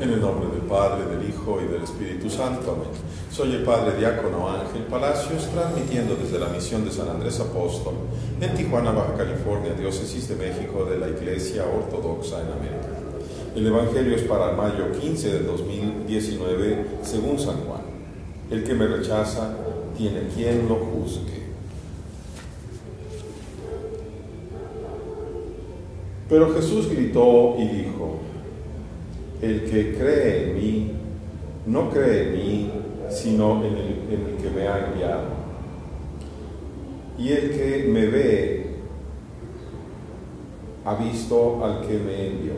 En el nombre del Padre, del Hijo y del Espíritu Santo. Amén. Soy el Padre Diácono Ángel Palacios, transmitiendo desde la misión de San Andrés Apóstol en Tijuana, Baja California, Diócesis de México de la Iglesia Ortodoxa en América. El Evangelio es para mayo 15 del 2019, según San Juan. El que me rechaza tiene quien lo juzgue. Pero Jesús gritó y dijo, el que cree en mí, no cree en mí, sino en el, que me ha enviado. Y el que me ve, ha visto al que me envió.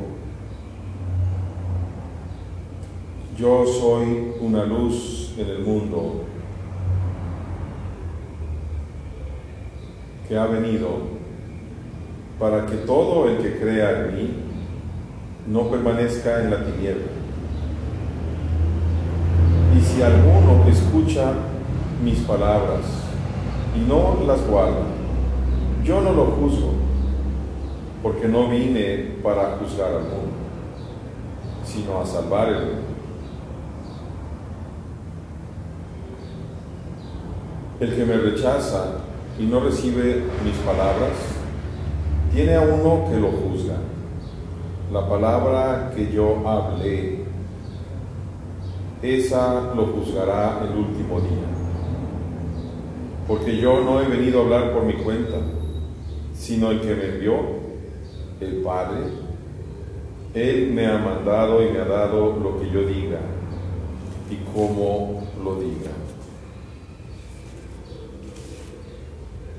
Yo soy una luz en el mundo que ha venido para que todo el que crea en mí no permanezca en la tiniebla. Y si alguno escucha mis palabras y no las guarda, yo no lo juzgo, porque no vine para juzgar al mundo, sino a salvar el mundo. El que me rechaza y no recibe mis palabras, tiene a uno que lo juzga. La palabra que yo hablé, esa lo juzgará el último día. Porque yo no he venido a hablar por mi cuenta, sino el que me envió, el Padre. Él me ha mandado y me ha dado lo que yo diga y cómo lo diga.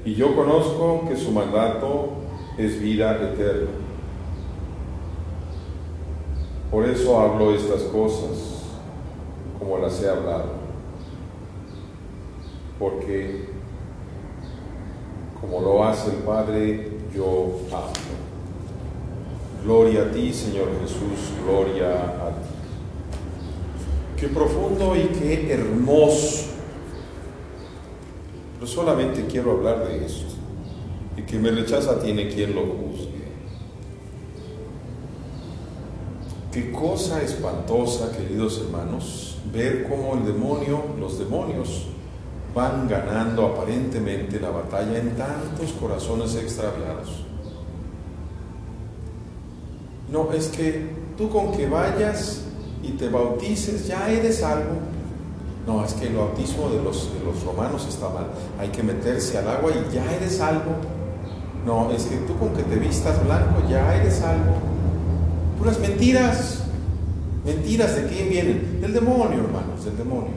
Y yo conozco que su mandato es vida eterna. Por eso hablo estas cosas como las he hablado. Porque como lo hace el Padre, yo hablo. Gloria a ti, Señor Jesús, gloria a ti. Qué profundo y qué hermoso. Pero solamente quiero hablar de esto. Y que me rechaza tiene quien lo juzgue. Qué cosa espantosa, queridos hermanos, ver cómo el demonio, los demonios, van ganando aparentemente la batalla en tantos corazones extraviados. No, es que tú con que vayas y te bautices ya eres algo. No, es que el bautismo de los, de los romanos está mal. Hay que meterse al agua y ya eres algo. No, es que tú con que te vistas blanco ya eres algo. Puras mentiras. Mentiras de quién vienen? Del demonio, hermanos, del demonio.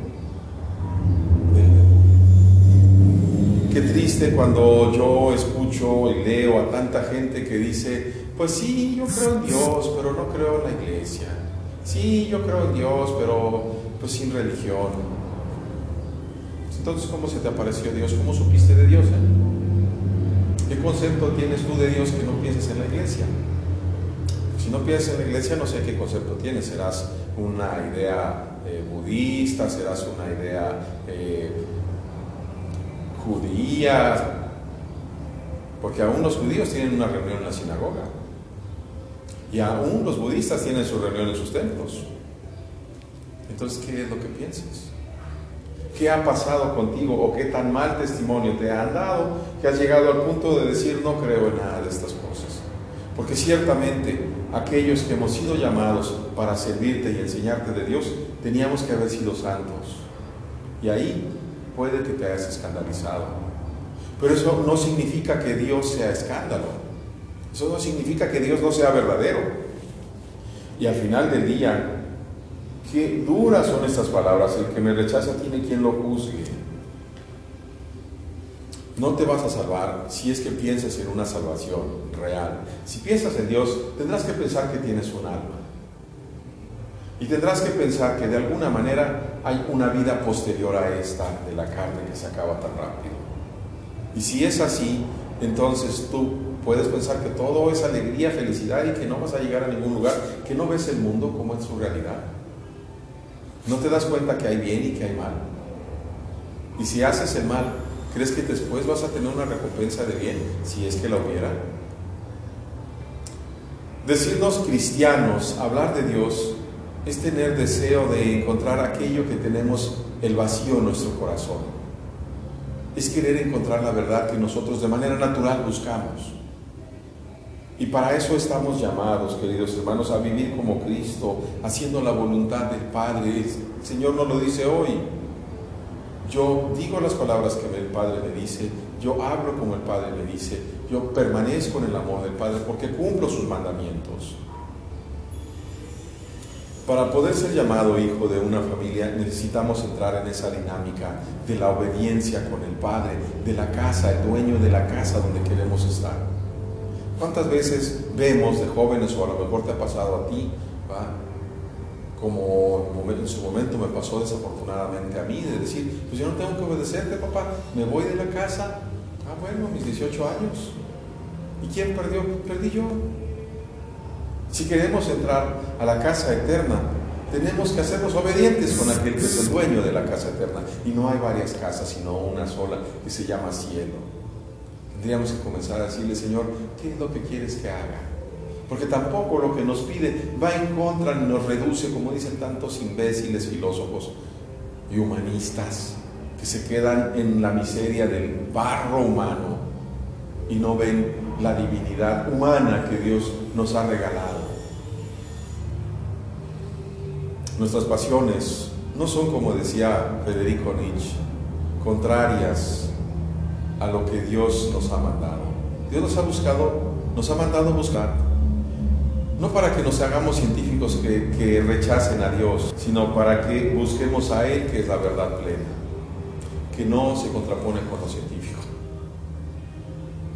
Del demonio. Qué triste cuando yo escucho y leo a tanta gente que dice, pues sí, yo creo en Dios, pero no creo en la iglesia. Sí, yo creo en Dios, pero pues sin religión. Entonces, ¿cómo se te apareció Dios? ¿Cómo supiste de Dios? Eh? ¿Qué concepto tienes tú de Dios que no pienses en la iglesia? Si no piensas en la iglesia, no sé qué concepto tienes. Serás una idea eh, budista, serás una idea eh, judía, porque aún los judíos tienen una reunión en la sinagoga. Y aún los budistas tienen su reunión en sus templos. Entonces, ¿qué es lo que piensas? ¿Qué ha pasado contigo o qué tan mal testimonio te han dado que has llegado al punto de decir no creo en nada de estas cosas? Porque ciertamente aquellos que hemos sido llamados para servirte y enseñarte de Dios, teníamos que haber sido santos. Y ahí puede que te hayas escandalizado. Pero eso no significa que Dios sea escándalo. Eso no significa que Dios no sea verdadero. Y al final del día, qué duras son estas palabras. El que me rechaza tiene quien lo juzgue. No te vas a salvar si es que piensas en una salvación real. Si piensas en Dios, tendrás que pensar que tienes un alma. Y tendrás que pensar que de alguna manera hay una vida posterior a esta de la carne que se acaba tan rápido. Y si es así, entonces tú puedes pensar que todo es alegría, felicidad y que no vas a llegar a ningún lugar, que no ves el mundo como es su realidad. No te das cuenta que hay bien y que hay mal. Y si haces el mal, ¿crees que después vas a tener una recompensa de bien si es que la hubiera? Decirnos cristianos, hablar de Dios, es tener deseo de encontrar aquello que tenemos el vacío en nuestro corazón. Es querer encontrar la verdad que nosotros de manera natural buscamos. Y para eso estamos llamados, queridos hermanos, a vivir como Cristo, haciendo la voluntad del Padre. El Señor nos lo dice hoy. Yo digo las palabras que el Padre me dice, yo hablo como el Padre me dice, yo permanezco en el amor del Padre porque cumplo sus mandamientos. Para poder ser llamado hijo de una familia necesitamos entrar en esa dinámica de la obediencia con el Padre, de la casa, el dueño de la casa donde queremos estar. ¿Cuántas veces vemos de jóvenes, o a lo mejor te ha pasado a ti, como en su momento me pasó desafortunadamente a mí, de decir, pues yo no tengo que obedecerte, papá, me voy de la casa, ah bueno, mis 18 años. ¿Y quién perdió? Perdí yo. Si queremos entrar a la casa eterna, tenemos que hacernos obedientes con aquel que es el dueño de la casa eterna. Y no hay varias casas, sino una sola que se llama cielo. Tendríamos que comenzar a decirle, Señor, ¿qué es lo que quieres que haga? Porque tampoco lo que nos pide va en contra ni nos reduce, como dicen tantos imbéciles filósofos y humanistas, que se quedan en la miseria del barro humano y no ven la divinidad humana que Dios nos ha regalado. Nuestras pasiones no son, como decía Federico Nietzsche, contrarias a lo que Dios nos ha mandado. Dios nos ha buscado, nos ha mandado buscar, no para que nos hagamos científicos que, rechacen a Dios, sino para que busquemos a Él, que es la verdad plena, que no se contrapone con lo científico.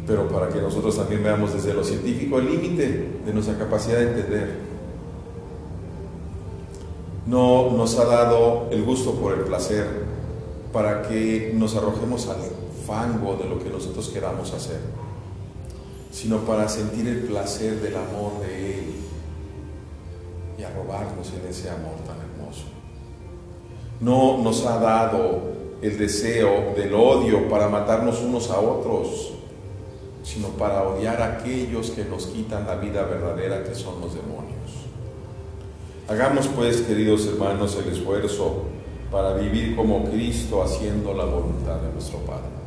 Pero para que nosotros también veamos desde lo científico el límite de nuestra capacidad de entender. No nos ha dado el gusto por el placer para que nos arrojemos al fango de lo que nosotros queramos hacer, sino para sentir el placer del amor de Él y arrobarnos en ese amor tan hermoso. No nos ha dado el deseo del odio para matarnos unos a otros, sino para odiar a aquellos que nos quitan la vida verdadera que son los demonios. Hagamos pues, queridos hermanos, el esfuerzo para vivir como Cristo haciendo la voluntad de nuestro Padre.